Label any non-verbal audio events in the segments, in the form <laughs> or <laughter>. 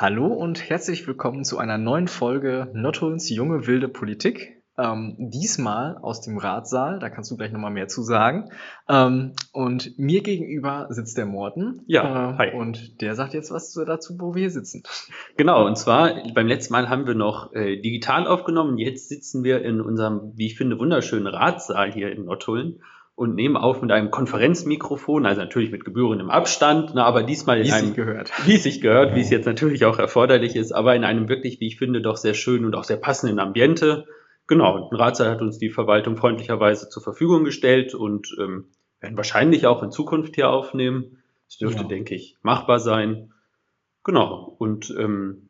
Hallo und herzlich willkommen zu einer neuen Folge Nottulns junge wilde Politik. Ähm, diesmal aus dem Ratsaal, da kannst du gleich nochmal mehr zu sagen. Ähm, und mir gegenüber sitzt der Morten. Ja, äh, hi. Und der sagt jetzt was dazu, wo wir hier sitzen. Genau, und zwar beim letzten Mal haben wir noch äh, digital aufgenommen. Jetzt sitzen wir in unserem, wie ich finde, wunderschönen Ratssaal hier in Nottuln und nehmen auf mit einem Konferenzmikrofon, also natürlich mit gebührendem Abstand, na, aber diesmal in wie einem, sich gehört. wie es sich gehört, wie es jetzt natürlich auch erforderlich ist, aber in einem wirklich, wie ich finde, doch sehr schönen und auch sehr passenden Ambiente. Genau, ein Ratssaal hat uns die Verwaltung freundlicherweise zur Verfügung gestellt und ähm, werden wahrscheinlich auch in Zukunft hier aufnehmen. Es dürfte, ja. denke ich, machbar sein. Genau, und ähm,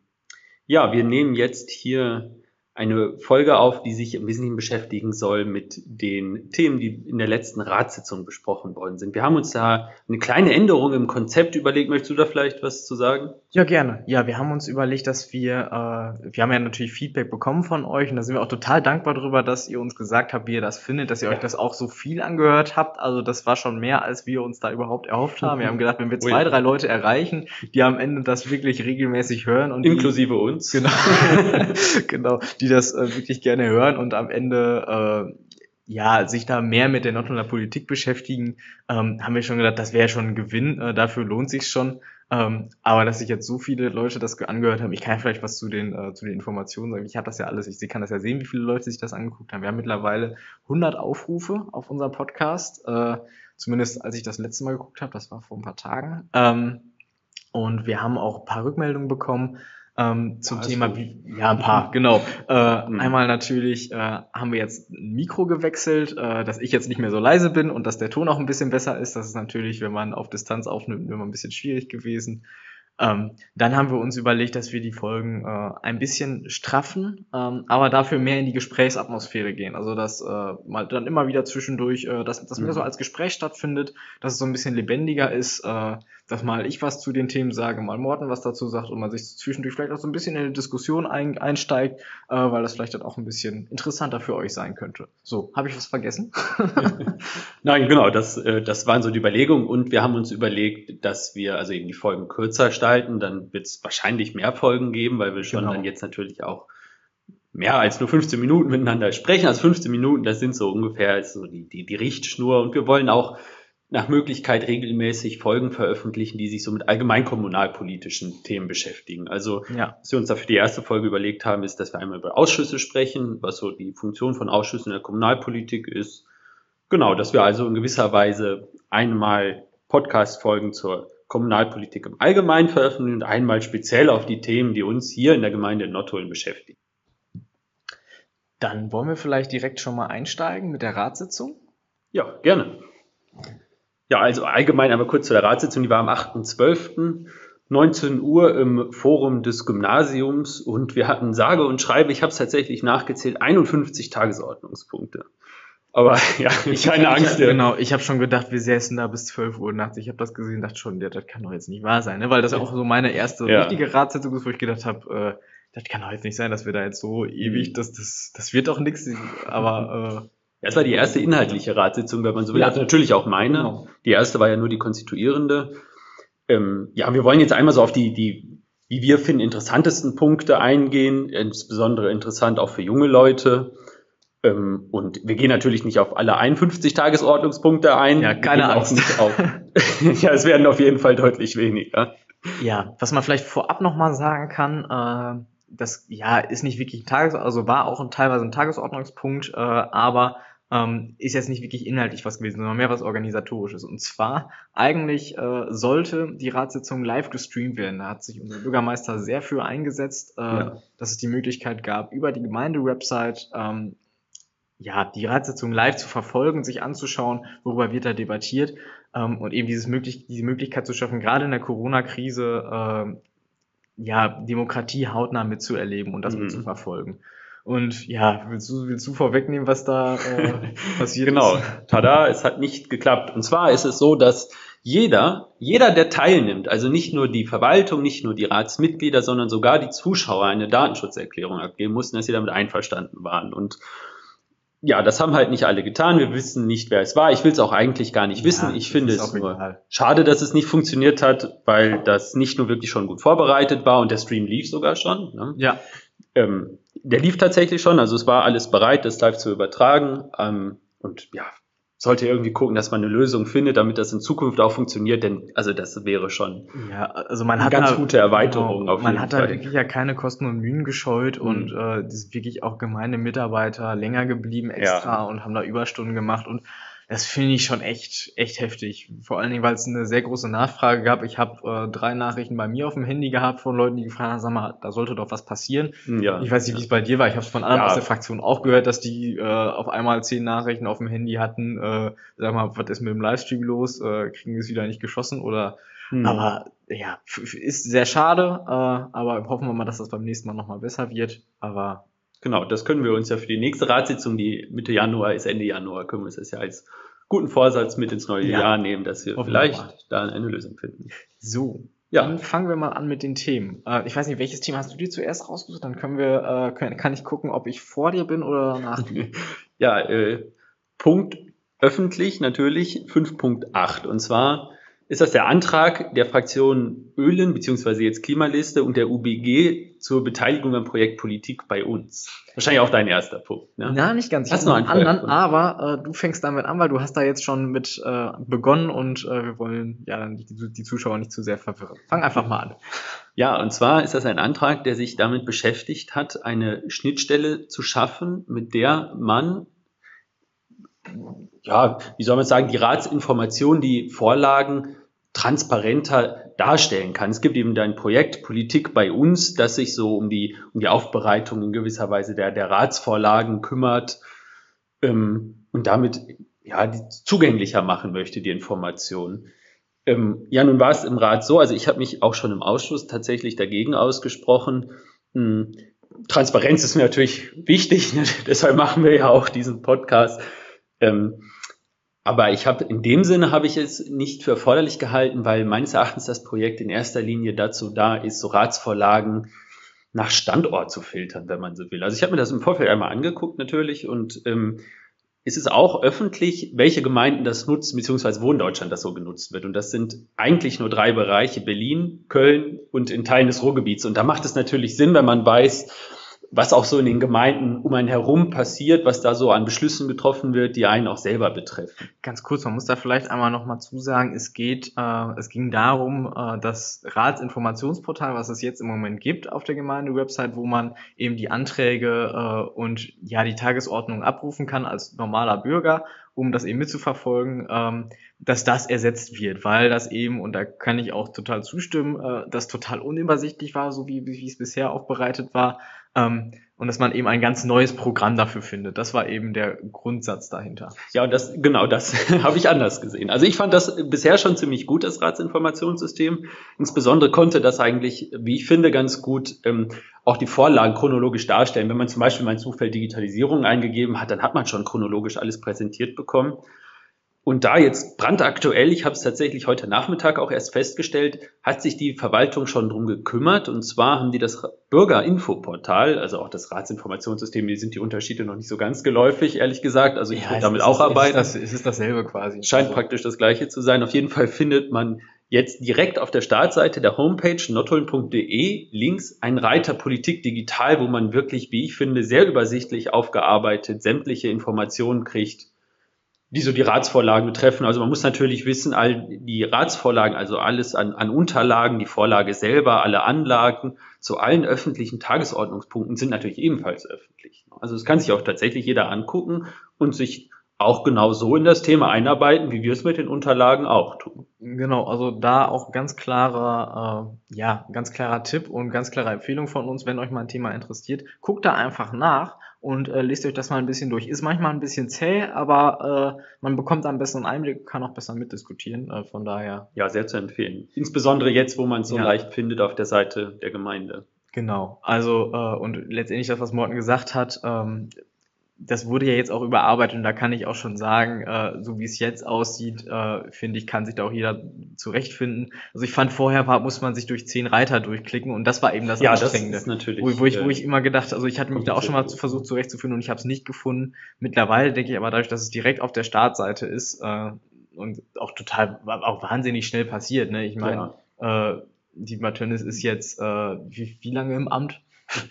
ja, wir nehmen jetzt hier eine Folge auf, die sich im Wesentlichen beschäftigen soll mit den Themen, die in der letzten Ratssitzung besprochen worden sind. Wir haben uns da eine kleine Änderung im Konzept überlegt. Möchtest du da vielleicht was zu sagen? Ja, gerne. Ja, wir haben uns überlegt, dass wir, äh, wir haben ja natürlich Feedback bekommen von euch und da sind wir auch total dankbar darüber, dass ihr uns gesagt habt, wie ihr das findet, dass ihr ja. euch das auch so viel angehört habt. Also das war schon mehr, als wir uns da überhaupt erhofft haben. Wir haben gedacht, wenn wir zwei, drei Leute erreichen, die am Ende das wirklich regelmäßig hören und inklusive die, uns, genau, <laughs> genau, die das äh, wirklich gerne hören und am Ende äh, ja, sich da mehr mit der Nordholmer Politik beschäftigen, ähm, haben wir schon gedacht, das wäre schon ein Gewinn, äh, dafür lohnt sich schon. Ähm, aber dass sich jetzt so viele Leute das angehört haben, ich kann ja vielleicht was zu den, äh, zu den Informationen sagen. Ich habe das ja alles, ich kann das ja sehen, wie viele Leute sich das angeguckt haben. Wir haben mittlerweile 100 Aufrufe auf unserem Podcast, äh, zumindest als ich das letzte Mal geguckt habe, das war vor ein paar Tagen. Ähm, und wir haben auch ein paar Rückmeldungen bekommen ähm, zum Thema, wie, ja, ein paar, genau. Äh, mhm. Einmal natürlich äh, haben wir jetzt ein Mikro gewechselt, äh, dass ich jetzt nicht mehr so leise bin und dass der Ton auch ein bisschen besser ist. Das ist natürlich, wenn man auf Distanz aufnimmt, immer ein bisschen schwierig gewesen. Ähm, dann haben wir uns überlegt, dass wir die Folgen äh, ein bisschen straffen, ähm, aber dafür mehr in die Gesprächsatmosphäre gehen. Also dass äh, mal dann immer wieder zwischendurch, äh, dass das mehr so mhm. als Gespräch stattfindet, dass es so ein bisschen lebendiger ist. Äh, dass mal ich was zu den Themen sage, mal Morten was dazu sagt und man sich zwischendurch vielleicht auch so ein bisschen in eine Diskussion ein, einsteigt, äh, weil das vielleicht dann auch ein bisschen interessanter für euch sein könnte. So, habe ich was vergessen? <laughs> Nein, genau, das, äh, das waren so die Überlegungen und wir haben uns überlegt, dass wir also eben die Folgen kürzer gestalten, dann wird es wahrscheinlich mehr Folgen geben, weil wir schon genau. dann jetzt natürlich auch mehr als nur 15 Minuten miteinander sprechen. Also 15 Minuten, das sind so ungefähr so die, die, die Richtschnur und wir wollen auch nach Möglichkeit regelmäßig Folgen veröffentlichen, die sich so mit allgemein kommunalpolitischen Themen beschäftigen. Also, ja. was wir uns dafür die erste Folge überlegt haben, ist, dass wir einmal über Ausschüsse sprechen, was so die Funktion von Ausschüssen in der Kommunalpolitik ist. Genau, dass wir also in gewisser Weise einmal Podcast-Folgen zur Kommunalpolitik im Allgemeinen veröffentlichen und einmal speziell auf die Themen, die uns hier in der Gemeinde in Nottuln beschäftigen. Dann wollen wir vielleicht direkt schon mal einsteigen mit der Ratssitzung. Ja, gerne. Ja, also allgemein einmal kurz zu der Ratssitzung, die war am 8.12. 19 Uhr im Forum des Gymnasiums und wir hatten sage und schreibe, ich habe es tatsächlich nachgezählt, 51 Tagesordnungspunkte. Aber <laughs> ja, ich keine Angst. Ich, genau, ich habe schon gedacht, wir säßen da bis 12 Uhr nachts. Ich habe das gesehen, dachte schon, ja, das kann doch jetzt nicht wahr sein, ne? weil das auch so meine erste ja. richtige Ratssitzung ist, wo ich gedacht habe, äh, das kann doch jetzt nicht sein, dass wir da jetzt so ewig, das, das, das wird doch nichts. Aber äh, ja, es war die erste inhaltliche Ratssitzung, wenn man so will. Ja. Also natürlich auch meine. Genau. Die erste war ja nur die konstituierende. Ähm, ja, wir wollen jetzt einmal so auf die, die, wie wir finden, interessantesten Punkte eingehen. Insbesondere interessant auch für junge Leute. Ähm, und wir gehen natürlich nicht auf alle 51 Tagesordnungspunkte ein. Ja, keine Angst. <laughs> <laughs> Ja, es werden auf jeden Fall deutlich weniger. Ja, was man vielleicht vorab nochmal sagen kann, äh, das ja ist nicht wirklich ein Tages, also war auch ein, teilweise ein Tagesordnungspunkt, äh, aber ähm, ist jetzt nicht wirklich inhaltlich was gewesen, sondern mehr was organisatorisches. Und zwar eigentlich äh, sollte die Ratssitzung live gestreamt werden. Da hat sich unser Bürgermeister sehr für eingesetzt, äh, ja. dass es die Möglichkeit gab, über die Gemeinde-Website ähm, ja, die Ratssitzung live zu verfolgen, sich anzuschauen, worüber wird da debattiert ähm, und eben dieses möglich diese Möglichkeit zu schaffen, gerade in der Corona-Krise äh, ja, Demokratie hautnah mitzuerleben und das mhm. mitzuverfolgen. Und ja, willst du, willst du vorwegnehmen, was da äh, <laughs> passiert genau. ist? Genau, tada, es hat nicht geklappt. Und zwar ist es so, dass jeder, jeder, der teilnimmt, also nicht nur die Verwaltung, nicht nur die Ratsmitglieder, sondern sogar die Zuschauer eine Datenschutzerklärung abgeben mussten, dass sie damit einverstanden waren. Und ja, das haben halt nicht alle getan. Wir wissen nicht, wer es war. Ich will es auch eigentlich gar nicht wissen. Ja, ich finde es nur egal. schade, dass es nicht funktioniert hat, weil das nicht nur wirklich schon gut vorbereitet war und der Stream lief sogar schon. Ne? Ja. Ähm, der lief tatsächlich schon, also es war alles bereit, das live zu übertragen. Ähm, und ja, sollte irgendwie gucken, dass man eine Lösung findet, damit das in Zukunft auch funktioniert, denn also das wäre schon ja, also man eine hat ganz da, gute Erweiterung genau, auf Man hat Fall. da wirklich ja keine Kosten und Mühen gescheut mhm. und äh, das sind wirklich auch gemeine Mitarbeiter länger geblieben extra ja. und haben da Überstunden gemacht und das finde ich schon echt, echt heftig. Vor allen Dingen, weil es eine sehr große Nachfrage gab. Ich habe äh, drei Nachrichten bei mir auf dem Handy gehabt von Leuten, die gefragt haben, sag mal, da sollte doch was passieren. Ja. Ich weiß nicht, wie es bei dir war. Ich habe es von anderen ja. aus der Fraktion auch gehört, dass die äh, auf einmal zehn Nachrichten auf dem Handy hatten. Äh, sag mal, was ist mit dem Livestream los? Äh, kriegen wir es wieder nicht geschossen? Oder hm. aber ja, ist sehr schade, äh, aber hoffen wir mal, dass das beim nächsten Mal nochmal besser wird. Aber Genau, das können wir uns ja für die nächste Ratssitzung, die Mitte Januar ist, Ende Januar, können wir uns das ja als guten Vorsatz mit ins neue ja. Jahr nehmen, dass wir vielleicht da eine Lösung finden. So, ja. Dann fangen wir mal an mit den Themen. Äh, ich weiß nicht, welches Thema hast du dir zuerst rausgesucht? Dann können wir, äh, können, kann ich gucken, ob ich vor dir bin oder nach dir. <laughs> ja, äh, Punkt öffentlich natürlich 5.8. Und zwar ist das der Antrag der Fraktion Ölen beziehungsweise jetzt Klimaliste und der UBG zur Beteiligung am Projekt Politik bei uns. Wahrscheinlich auch dein erster Punkt. Ne? Na, nicht ganz. Ich hast noch einen anderen, aber äh, du fängst damit an, weil du hast da jetzt schon mit äh, begonnen und äh, wir wollen ja dann die, die Zuschauer nicht zu sehr verwirren. Fang einfach mal an. Ja, und zwar ist das ein Antrag, der sich damit beschäftigt hat, eine Schnittstelle zu schaffen, mit der man ja, wie soll man sagen, die Ratsinformationen, die Vorlagen transparenter darstellen kann. Es gibt eben ein Projekt Politik bei uns, das sich so um die, um die Aufbereitung in gewisser Weise der, der Ratsvorlagen kümmert ähm, und damit ja, die zugänglicher machen möchte, die Informationen. Ähm, ja, nun war es im Rat so, also ich habe mich auch schon im Ausschuss tatsächlich dagegen ausgesprochen. Hm, Transparenz ist mir natürlich wichtig, ne? <laughs> deshalb machen wir ja auch diesen Podcast. Ähm, aber ich habe in dem Sinne habe ich es nicht für erforderlich gehalten, weil meines Erachtens das Projekt in erster Linie dazu da ist, so Ratsvorlagen nach Standort zu filtern, wenn man so will. Also ich habe mir das im Vorfeld einmal angeguckt natürlich und ähm, es ist auch öffentlich, welche Gemeinden das nutzen, beziehungsweise wo in Deutschland das so genutzt wird. Und das sind eigentlich nur drei Bereiche, Berlin, Köln und in Teilen des Ruhrgebiets. Und da macht es natürlich Sinn, wenn man weiß, was auch so in den Gemeinden um einen herum passiert, was da so an Beschlüssen getroffen wird, die einen auch selber betreffen. Ganz kurz, man muss da vielleicht einmal nochmal zusagen, es geht, äh, es ging darum, äh, das Ratsinformationsportal, was es jetzt im Moment gibt auf der Gemeinde-Website, wo man eben die Anträge äh, und ja die Tagesordnung abrufen kann als normaler Bürger, um das eben mitzuverfolgen, ähm, dass das ersetzt wird, weil das eben, und da kann ich auch total zustimmen, äh, das total unübersichtlich war, so wie, wie es bisher aufbereitet war ähm, und dass man eben ein ganz neues Programm dafür findet. Das war eben der Grundsatz dahinter. Ja, und das, genau, das <laughs> habe ich anders gesehen. Also ich fand das bisher schon ziemlich gut, das Ratsinformationssystem. Insbesondere konnte das eigentlich, wie ich finde, ganz gut ähm, auch die Vorlagen chronologisch darstellen. Wenn man zum Beispiel mein Zufall Digitalisierung eingegeben hat, dann hat man schon chronologisch alles präsentiert bekommen. Und da jetzt brandaktuell, ich habe es tatsächlich heute Nachmittag auch erst festgestellt, hat sich die Verwaltung schon drum gekümmert. Und zwar haben die das Bürgerinfoportal, also auch das Ratsinformationssystem, die sind die Unterschiede noch nicht so ganz geläufig, ehrlich gesagt. Also ich ja, würde damit auch arbeiten. Es ist, dasselbe quasi. Scheint also. praktisch das gleiche zu sein. Auf jeden Fall findet man jetzt direkt auf der Startseite der Homepage notholm.de links ein Reiter Politik digital, wo man wirklich, wie ich finde, sehr übersichtlich aufgearbeitet sämtliche Informationen kriegt die so die Ratsvorlagen betreffen. Also man muss natürlich wissen, all die Ratsvorlagen, also alles an, an Unterlagen, die Vorlage selber, alle Anlagen zu allen öffentlichen Tagesordnungspunkten sind natürlich ebenfalls öffentlich. Also es kann sich auch tatsächlich jeder angucken und sich auch genau so in das Thema einarbeiten, wie wir es mit den Unterlagen auch tun. Genau, also da auch ganz klarer, äh, ja, ganz klarer Tipp und ganz klare Empfehlung von uns, wenn euch mal ein Thema interessiert, guckt da einfach nach und äh, lest euch das mal ein bisschen durch. Ist manchmal ein bisschen zäh, aber äh, man bekommt einen besseren Einblick, kann auch besser mitdiskutieren. Äh, von daher. Ja, sehr zu empfehlen. Insbesondere jetzt, wo man es so ja. leicht findet auf der Seite der Gemeinde. Genau. Also, äh, und letztendlich das, was Morten gesagt hat, ähm, das wurde ja jetzt auch überarbeitet und da kann ich auch schon sagen, äh, so wie es jetzt aussieht, äh, finde ich, kann sich da auch jeder zurechtfinden. Also ich fand vorher war, muss man sich durch zehn Reiter durchklicken und das war eben das ja, Anstrengende. Das ist natürlich, wo, wo, ich, wo ich immer gedacht, also ich hatte mich da auch schon mal versucht zurechtzufinden und ich habe es nicht gefunden. Mittlerweile denke ich aber dadurch, dass es direkt auf der Startseite ist äh, und auch total, auch wahnsinnig schnell passiert. Ne? Ich meine, ja. äh, die Maternis ist jetzt äh, wie, wie lange im Amt? <laughs>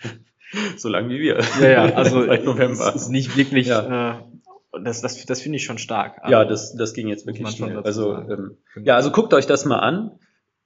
so lange wie wir. Ja, ja, also <laughs> seit November. ist nicht wirklich, ja. äh, das, das, das finde ich schon stark. ja, das, das ging jetzt wirklich schnell. Also, ähm, ja, also guckt euch das mal an.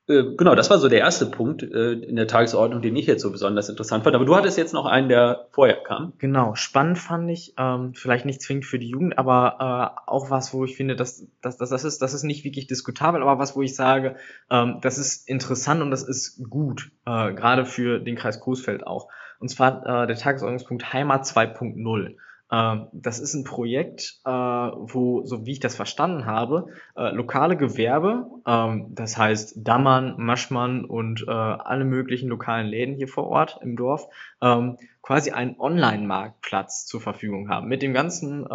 Äh, genau, das war so der erste Punkt äh, in der Tagesordnung, den ich jetzt so besonders interessant fand. Aber du hattest jetzt noch einen, der vorher kam. Genau, spannend fand ich, ähm, vielleicht nicht zwingend für die Jugend, aber äh, auch was, wo ich finde, dass, dass, dass das, ist, das ist nicht wirklich diskutabel, aber was, wo ich sage, ähm, das ist interessant und das ist gut, äh, gerade für den Kreis Coesfeld auch. Und zwar äh, der Tagesordnungspunkt Heimat 2.0. Ähm, das ist ein Projekt, äh, wo, so wie ich das verstanden habe, äh, lokale Gewerbe, ähm, das heißt Dammern, Maschmann und äh, alle möglichen lokalen Läden hier vor Ort im Dorf, ähm, quasi einen Online-Marktplatz zur Verfügung haben mit dem ganzen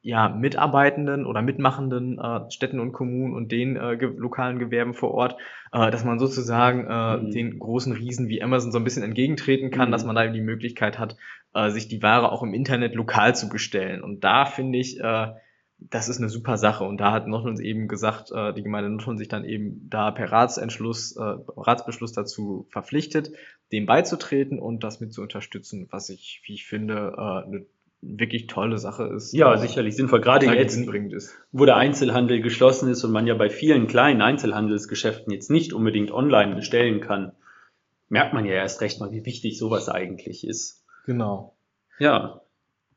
ja, Mitarbeitenden oder mitmachenden Städten und Kommunen und den lokalen Gewerben vor Ort, dass man sozusagen mhm. den großen Riesen wie Amazon so ein bisschen entgegentreten kann, mhm. dass man da eben die Möglichkeit hat, äh, sich die Ware auch im Internet lokal zu bestellen. Und da finde ich, äh, das ist eine super Sache. Und da hat Nordhund eben gesagt, äh, die Gemeinde Nordhund sich dann eben da per Ratsentschluss, äh, Ratsbeschluss dazu verpflichtet, dem beizutreten und das mit zu unterstützen, was ich, wie ich finde, äh, eine wirklich tolle Sache ist. Ja, sicherlich sinnvoll. Gerade jetzt, ist. wo der Einzelhandel geschlossen ist und man ja bei vielen kleinen Einzelhandelsgeschäften jetzt nicht unbedingt online bestellen kann, merkt man ja erst recht mal, wie wichtig sowas eigentlich ist. Genau. Ja.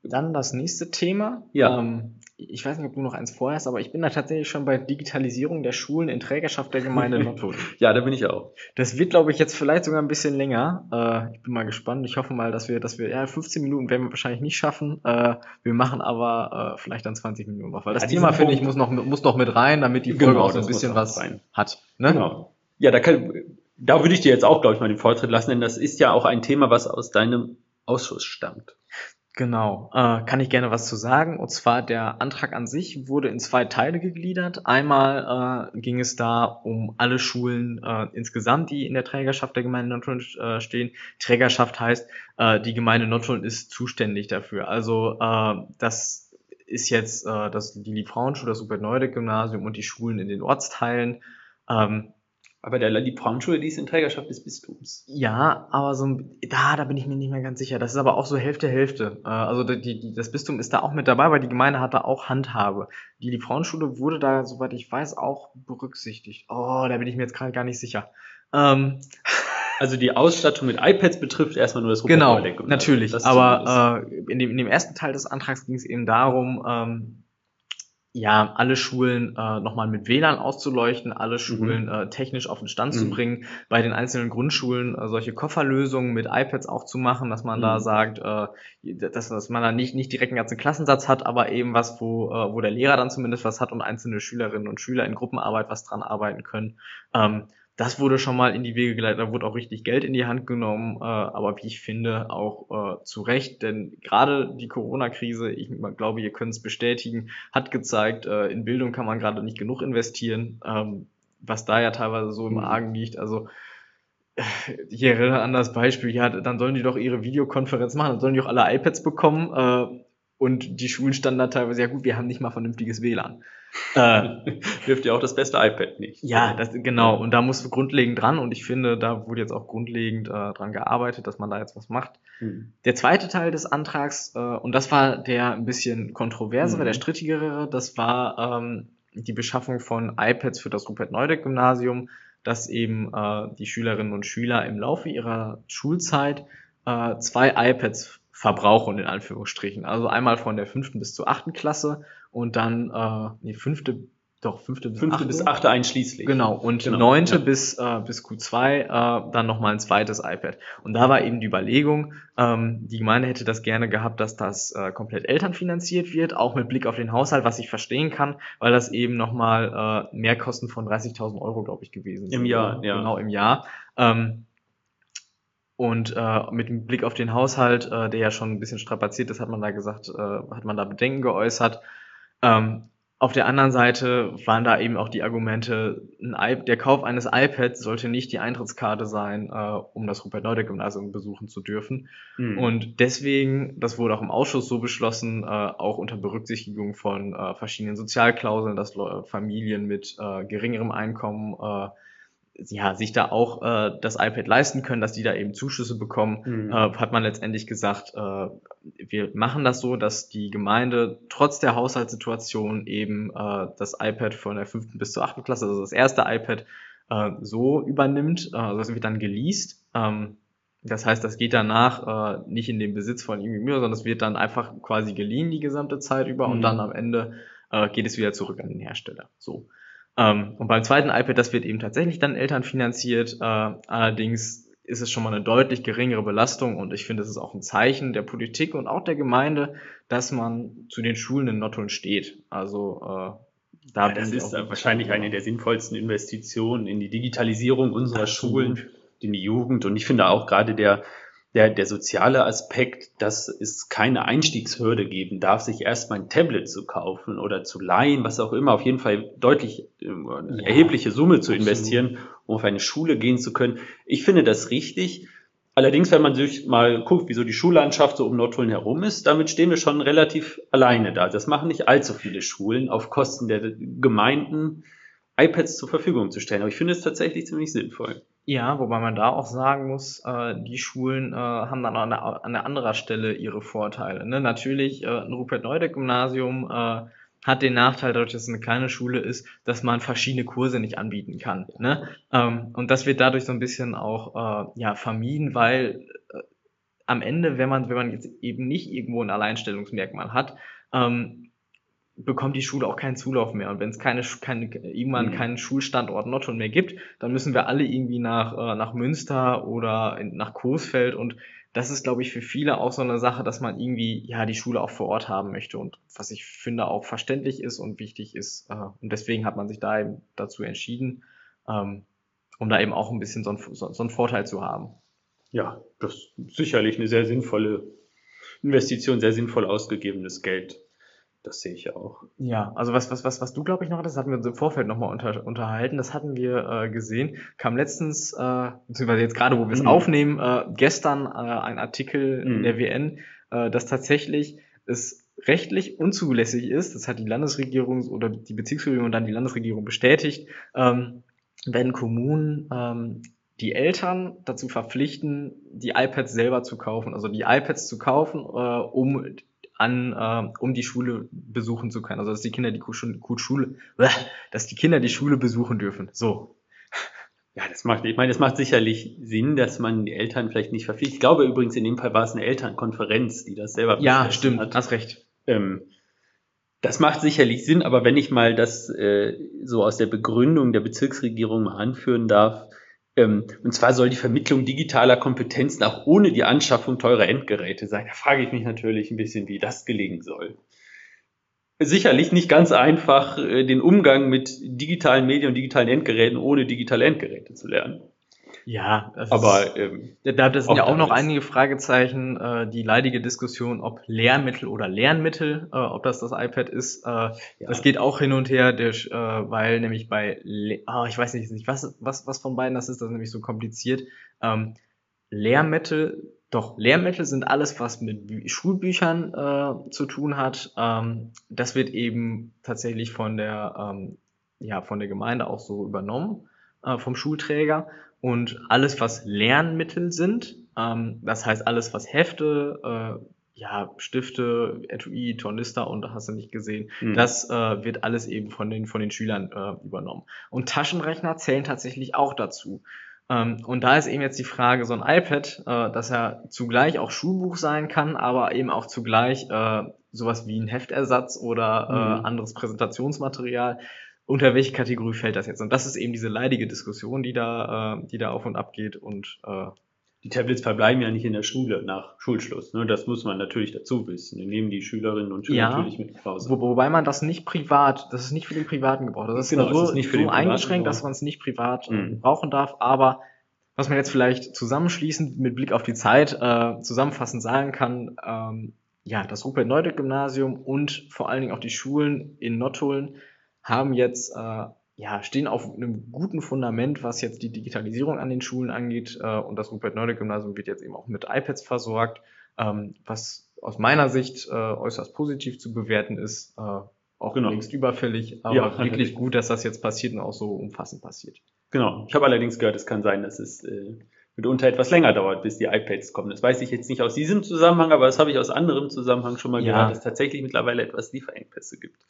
Dann das nächste Thema. Ja. Ähm, ich weiß nicht, ob du noch eins vorher hast, aber ich bin da tatsächlich schon bei Digitalisierung der Schulen in Trägerschaft der Gemeinde <laughs> Nordhut. ja, da bin ich auch. Das wird, glaube ich, jetzt vielleicht sogar ein bisschen länger. Äh, ich bin mal gespannt. Ich hoffe mal, dass wir, dass wir, ja, 15 Minuten werden wir wahrscheinlich nicht schaffen. Äh, wir machen aber äh, vielleicht dann 20 Minuten noch, weil das ja, Thema, finde ich, muss noch, muss noch mit rein, damit die Folge genau, auch so ein bisschen was rein. hat. Ne? Genau. Ja, da kann, da würde ich dir jetzt auch, glaube ich, mal den Vortritt lassen, denn das ist ja auch ein Thema, was aus deinem Ausschuss stammt. Genau, äh, kann ich gerne was zu sagen. Und zwar der Antrag an sich wurde in zwei Teile gegliedert. Einmal äh, ging es da um alle Schulen äh, insgesamt, die in der Trägerschaft der Gemeinde Nordholland äh, stehen. Trägerschaft heißt, äh, die Gemeinde Nordholland ist zuständig dafür. Also äh, das ist jetzt äh, das Lili Frauenschule, das Super Gymnasium und die Schulen in den Ortsteilen. Ähm, aber der die Braunschule, die ist in Trägerschaft des Bistums. Ja, aber so da, da bin ich mir nicht mehr ganz sicher. Das ist aber auch so Hälfte Hälfte. Äh, also die, die, das Bistum ist da auch mit dabei, weil die Gemeinde hat da auch Handhabe. Die, die Frauenschule wurde da, soweit ich weiß, auch berücksichtigt. Oh, da bin ich mir jetzt gerade gar nicht sicher. Ähm. <laughs> Also die Ausstattung mit iPads betrifft erstmal nur das Rupert Genau, natürlich. Aber äh, in, dem, in dem ersten Teil des Antrags ging es eben darum, ähm, ja, alle Schulen äh, nochmal mit WLAN auszuleuchten, alle Schulen mhm. äh, technisch auf den Stand mhm. zu bringen, bei den einzelnen Grundschulen äh, solche Kofferlösungen mit iPads auch zu machen, dass man mhm. da sagt, äh, dass, dass man da nicht, nicht direkt einen ganzen Klassensatz hat, aber eben was, wo, äh, wo der Lehrer dann zumindest was hat und einzelne Schülerinnen und Schüler in Gruppenarbeit was dran arbeiten können. Ähm, das wurde schon mal in die Wege geleitet, da wurde auch richtig Geld in die Hand genommen, äh, aber wie ich finde, auch äh, zu Recht, denn gerade die Corona-Krise, ich glaube, ihr könnt es bestätigen, hat gezeigt, äh, in Bildung kann man gerade nicht genug investieren, ähm, was da ja teilweise so im mhm. Argen liegt. Also ich erinnere an das Beispiel, ja, dann sollen die doch ihre Videokonferenz machen, dann sollen die auch alle iPads bekommen äh, und die Schulen standen da teilweise, ja gut, wir haben nicht mal vernünftiges WLAN. Äh, <laughs> Hilft ja auch das beste iPad nicht. Ja, das, genau. Und da musst du grundlegend dran. Und ich finde, da wurde jetzt auch grundlegend äh, dran gearbeitet, dass man da jetzt was macht. Mhm. Der zweite Teil des Antrags, äh, und das war der ein bisschen kontroversere, mhm. der strittigere, das war ähm, die Beschaffung von iPads für das Rupert-Neudeck-Gymnasium, dass eben äh, die Schülerinnen und Schüler im Laufe ihrer Schulzeit äh, zwei iPads verbrauchen, in Anführungsstrichen. Also einmal von der fünften bis zur achten Klasse und dann, äh, nee, fünfte, doch, fünfte bis fünfte achte. bis achte einschließlich. Genau, und genau, neunte ja. bis, äh, bis Q2 äh, dann nochmal ein zweites iPad. Und da war eben die Überlegung, ähm, die Gemeinde hätte das gerne gehabt, dass das äh, komplett elternfinanziert wird, auch mit Blick auf den Haushalt, was ich verstehen kann, weil das eben nochmal äh, Mehrkosten von 30.000 Euro, glaube ich, gewesen sind. Im Jahr, ja. Genau, im Jahr. Ähm, Und äh, mit dem Blick auf den Haushalt, äh, der ja schon ein bisschen strapaziert ist, hat man da gesagt, äh, hat man da Bedenken geäußert. Ähm, auf der anderen Seite waren da eben auch die Argumente, ein der Kauf eines iPads sollte nicht die Eintrittskarte sein, äh, um das Rupert-Neudeck-Gymnasium besuchen zu dürfen. Mhm. Und deswegen, das wurde auch im Ausschuss so beschlossen, äh, auch unter Berücksichtigung von äh, verschiedenen Sozialklauseln, dass Familien mit äh, geringerem Einkommen äh, ja, sich da auch äh, das iPad leisten können, dass die da eben Zuschüsse bekommen, mhm. äh, hat man letztendlich gesagt, äh, wir machen das so, dass die Gemeinde trotz der Haushaltssituation eben äh, das iPad von der fünften bis zur achten Klasse, also das erste iPad, äh, so übernimmt. Äh, also das wird dann geleast. Ähm, das heißt, das geht danach äh, nicht in den Besitz von irgendwie mir, sondern es wird dann einfach quasi geliehen die gesamte Zeit über mhm. und dann am Ende äh, geht es wieder zurück an den Hersteller. So. Ähm, und beim zweiten iPad, das wird eben tatsächlich dann Eltern finanziert. Äh, allerdings ist es schon mal eine deutlich geringere Belastung und ich finde, es ist auch ein Zeichen der Politik und auch der Gemeinde, dass man zu den Schulen in Nottuln steht. Also äh, da ja, das ist wahrscheinlich eine der sinnvollsten Investitionen in die Digitalisierung unserer Absolut. Schulen, in die Jugend. Und ich finde auch gerade der der, der soziale Aspekt, dass es keine Einstiegshürde geben darf, sich erstmal ein Tablet zu kaufen oder zu leihen, was auch immer, auf jeden Fall deutlich äh, ja, erhebliche Summe zu investieren, um auf eine Schule gehen zu können. Ich finde das richtig. Allerdings, wenn man sich mal guckt, wie so die Schullandschaft so um Nordpolen herum ist, damit stehen wir schon relativ alleine da. Das machen nicht allzu viele Schulen auf Kosten der Gemeinden, iPads zur Verfügung zu stellen. Aber ich finde es tatsächlich ziemlich sinnvoll. Ja, wobei man da auch sagen muss, äh, die Schulen äh, haben dann an, einer, an anderer Stelle ihre Vorteile. Ne? Natürlich, äh, ein Rupert-Neudeck-Gymnasium äh, hat den Nachteil, dadurch, dass es eine kleine Schule ist, dass man verschiedene Kurse nicht anbieten kann. Ne? Ähm, und das wird dadurch so ein bisschen auch äh, ja, vermieden, weil äh, am Ende, wenn man, wenn man jetzt eben nicht irgendwo ein Alleinstellungsmerkmal hat, ähm, bekommt die Schule auch keinen Zulauf mehr. Und wenn es keine, keine, irgendwann mhm. keinen Schulstandort Notton mehr gibt, dann müssen wir alle irgendwie nach, äh, nach Münster oder in, nach Coesfeld. Und das ist, glaube ich, für viele auch so eine Sache, dass man irgendwie ja die Schule auch vor Ort haben möchte. Und was ich finde auch verständlich ist und wichtig ist. Äh, und deswegen hat man sich da eben dazu entschieden, ähm, um da eben auch ein bisschen so, ein, so, so einen Vorteil zu haben. Ja, das ist sicherlich eine sehr sinnvolle Investition, sehr sinnvoll ausgegebenes Geld. Das sehe ich auch. Ja, also was, was, was, was du, glaube ich, noch hattest, hatten wir uns im Vorfeld nochmal unter, unterhalten. Das hatten wir äh, gesehen. Kam letztens, äh, beziehungsweise jetzt gerade, wo wir es mhm. aufnehmen, äh, gestern äh, ein Artikel mhm. in der WN, äh, dass tatsächlich es rechtlich unzulässig ist, das hat die Landesregierung oder die Bezirksregierung und dann die Landesregierung bestätigt, ähm, wenn Kommunen ähm, die Eltern dazu verpflichten, die iPads selber zu kaufen, also die iPads zu kaufen, äh, um an, äh, um die Schule besuchen zu können. Also dass die Kinder die Schule, dass die Kinder die Schule besuchen dürfen. So. Ja, das macht, ich meine, es macht sicherlich Sinn, dass man die Eltern vielleicht nicht verpflichtet. Ich glaube übrigens, in dem Fall war es eine Elternkonferenz, die das selber Ja, stimmt, hat. hast recht. Ähm, das macht sicherlich Sinn, aber wenn ich mal das äh, so aus der Begründung der Bezirksregierung mal anführen darf, und zwar soll die Vermittlung digitaler Kompetenzen auch ohne die Anschaffung teurer Endgeräte sein. Da frage ich mich natürlich ein bisschen, wie das gelingen soll. Sicherlich nicht ganz einfach, äh, den Umgang mit digitalen Medien und digitalen Endgeräten ohne digitale Endgeräte zu lernen. Ja, aber ähm, da, da sind ja auch noch einige Fragezeichen. Äh, die leidige Diskussion, ob Lehrmittel oder Lernmittel, äh, ob das das iPad ist, äh, ja. das geht auch hin und her, der, äh, weil nämlich bei, Le oh, ich weiß nicht, was, was, was von beiden das ist, das ist nämlich so kompliziert. Ähm, Lehrmittel, doch Lehrmittel sind alles, was mit Schulbüchern äh, zu tun hat. Ähm, das wird eben tatsächlich von der, ähm, ja, von der Gemeinde auch so übernommen äh, vom Schulträger und alles, was Lernmittel sind, ähm, das heißt alles, was Hefte, äh, ja, Stifte, Etui, Tornister und hast du nicht gesehen, mhm. das äh, wird alles eben von den, von den Schülern äh, übernommen. Und Taschenrechner zählen tatsächlich auch dazu. Ähm, und da ist eben jetzt die Frage, so ein iPad, äh, dass er zugleich auch Schulbuch sein kann, aber eben auch zugleich äh, sowas wie ein Heftersatz oder äh, mhm. anderes Präsentationsmaterial unter welche Kategorie fällt das jetzt? Und das ist eben diese leidige Diskussion, die da, äh, die da auf und ab geht und äh, die Tablets verbleiben ja nicht in der Schule nach Schulschluss. Ne? Das muss man natürlich dazu wissen. Die nehmen die Schülerinnen und Schüler ja, natürlich mit nach Hause. Wo, wobei man das nicht privat, das ist nicht für den privaten Gebrauch. Das ist genau, so, ist nicht für so eingeschränkt, dass man es nicht privat äh, mhm. brauchen darf. Aber Was man jetzt vielleicht zusammenschließend mit Blick auf die Zeit äh, zusammenfassend sagen kann, ähm, ja, das Rupert-Neudeck-Gymnasium und vor allen Dingen auch die Schulen in Nottuln haben jetzt, äh, ja, stehen auf einem guten Fundament, was jetzt die Digitalisierung an den Schulen angeht. Äh, und das Rupert-Neudeck-Gymnasium wird jetzt eben auch mit iPads versorgt, ähm, was aus meiner Sicht äh, äußerst positiv zu bewerten ist. Äh, auch genau. längst überfällig, aber ja, wirklich gut, dass das jetzt passiert und auch so umfassend passiert. Genau. Ich habe allerdings gehört, es kann sein, dass es äh, mitunter etwas länger dauert, bis die iPads kommen. Das weiß ich jetzt nicht aus diesem Zusammenhang, aber das habe ich aus anderem Zusammenhang schon mal ja. gehört, dass es tatsächlich mittlerweile etwas Lieferengpässe gibt.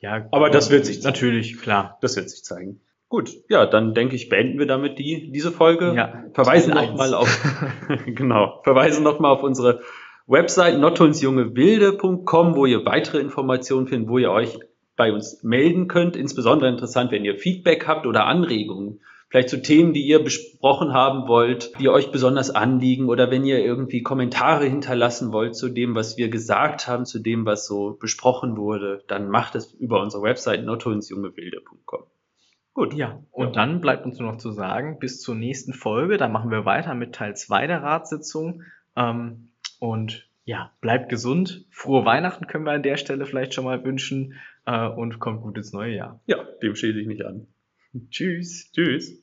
Ja, aber das wird sich natürlich klar. Das wird sich zeigen. Gut, ja, dann denke ich, beenden wir damit die diese Folge. Ja, verweisen noch mal auf <laughs> genau, verweisen noch mal auf unsere Website nottonsjungebilde.com, wo ihr weitere Informationen findet, wo ihr euch bei uns melden könnt. Insbesondere interessant, wenn ihr Feedback habt oder Anregungen vielleicht zu Themen, die ihr besprochen haben wollt, die euch besonders anliegen oder wenn ihr irgendwie Kommentare hinterlassen wollt zu dem, was wir gesagt haben, zu dem, was so besprochen wurde, dann macht es über unsere Website nottonsjungebilde.com. Gut. Ja, und ja. dann bleibt uns nur noch zu sagen, bis zur nächsten Folge, da machen wir weiter mit Teil 2 der Ratssitzung. Ähm, und ja, bleibt gesund. Frohe Weihnachten können wir an der Stelle vielleicht schon mal wünschen äh, und kommt gut ins neue Jahr. Ja, dem schließe ich mich an. Tschüss. Tschüss.